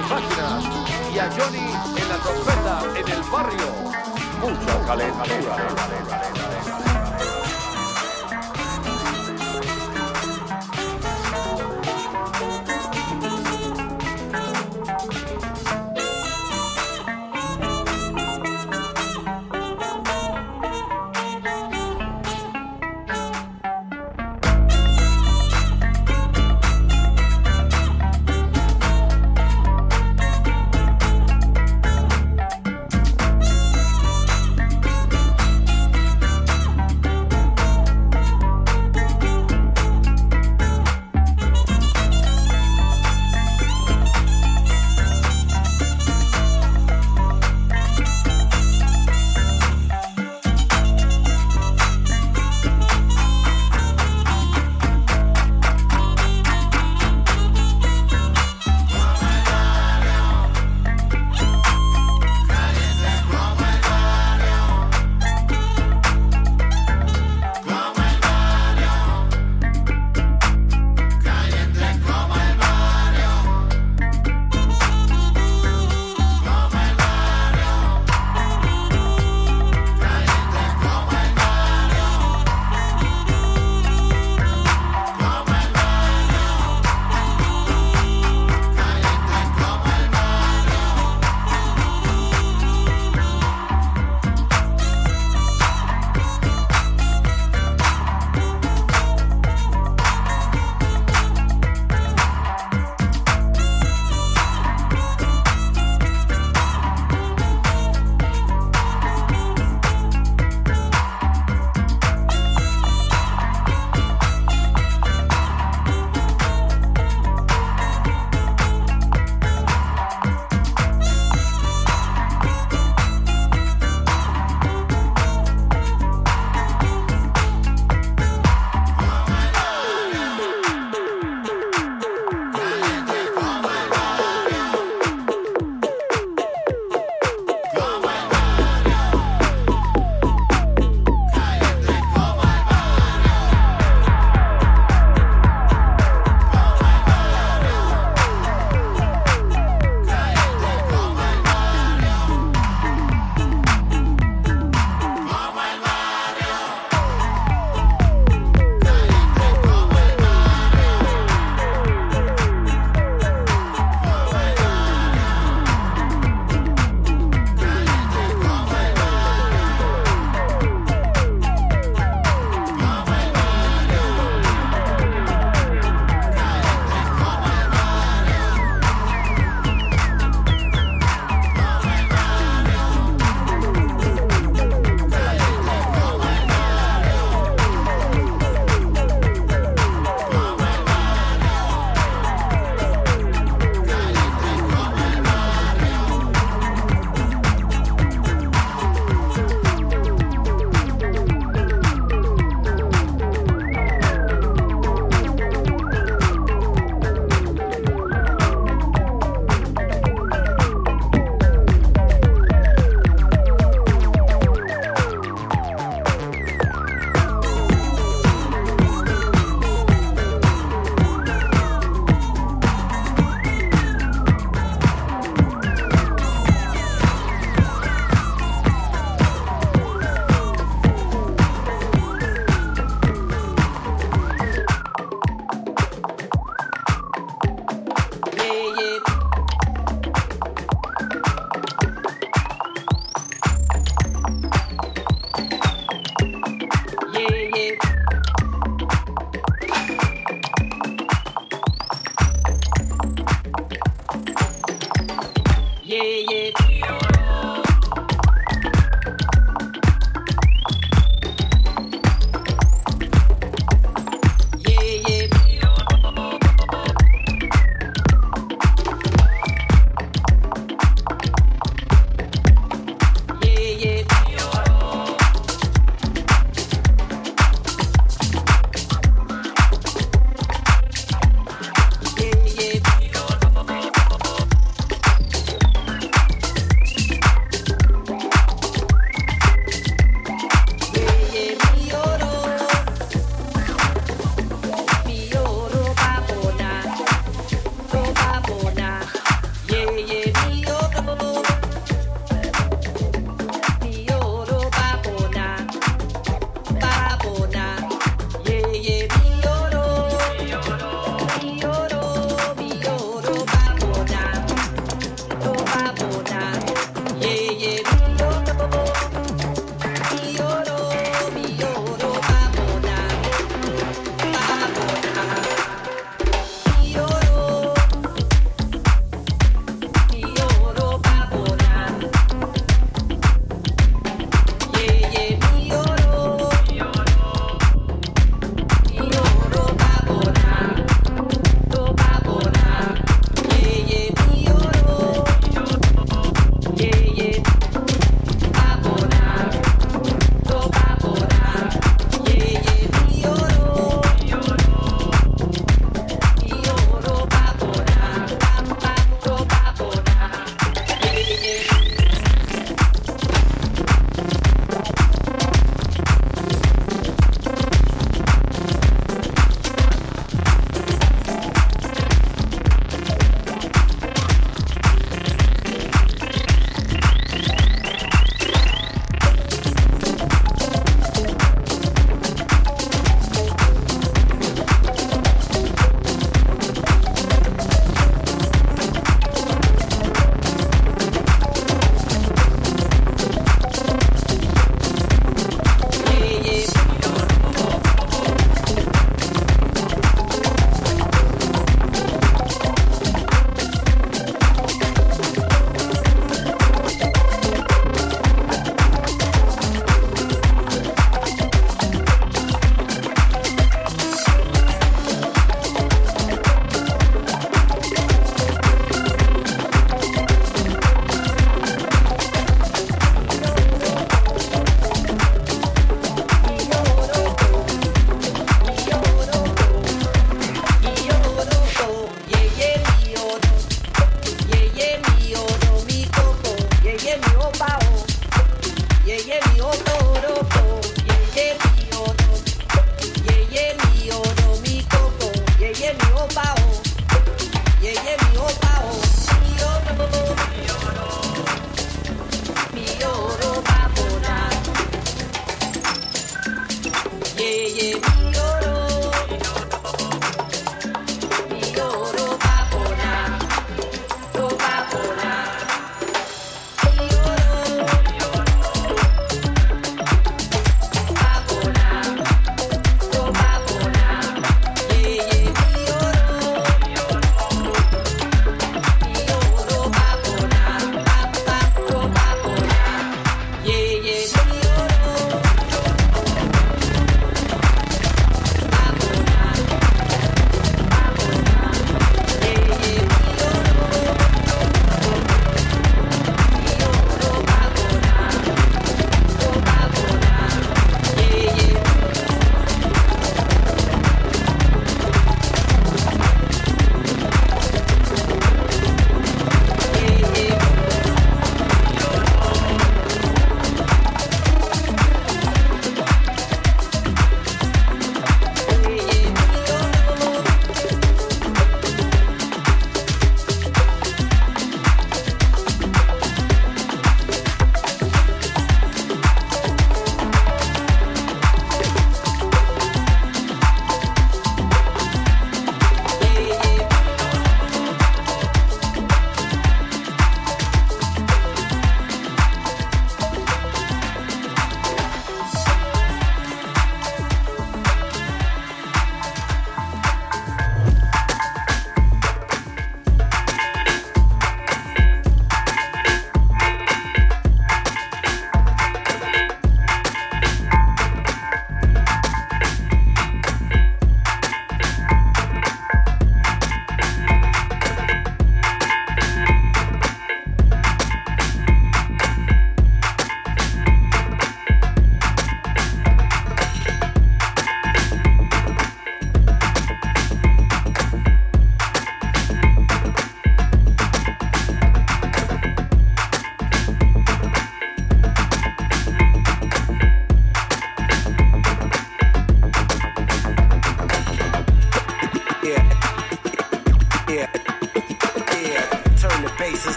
las máquinas y a Johnny en la trompeta en el barrio. Mucha calentura.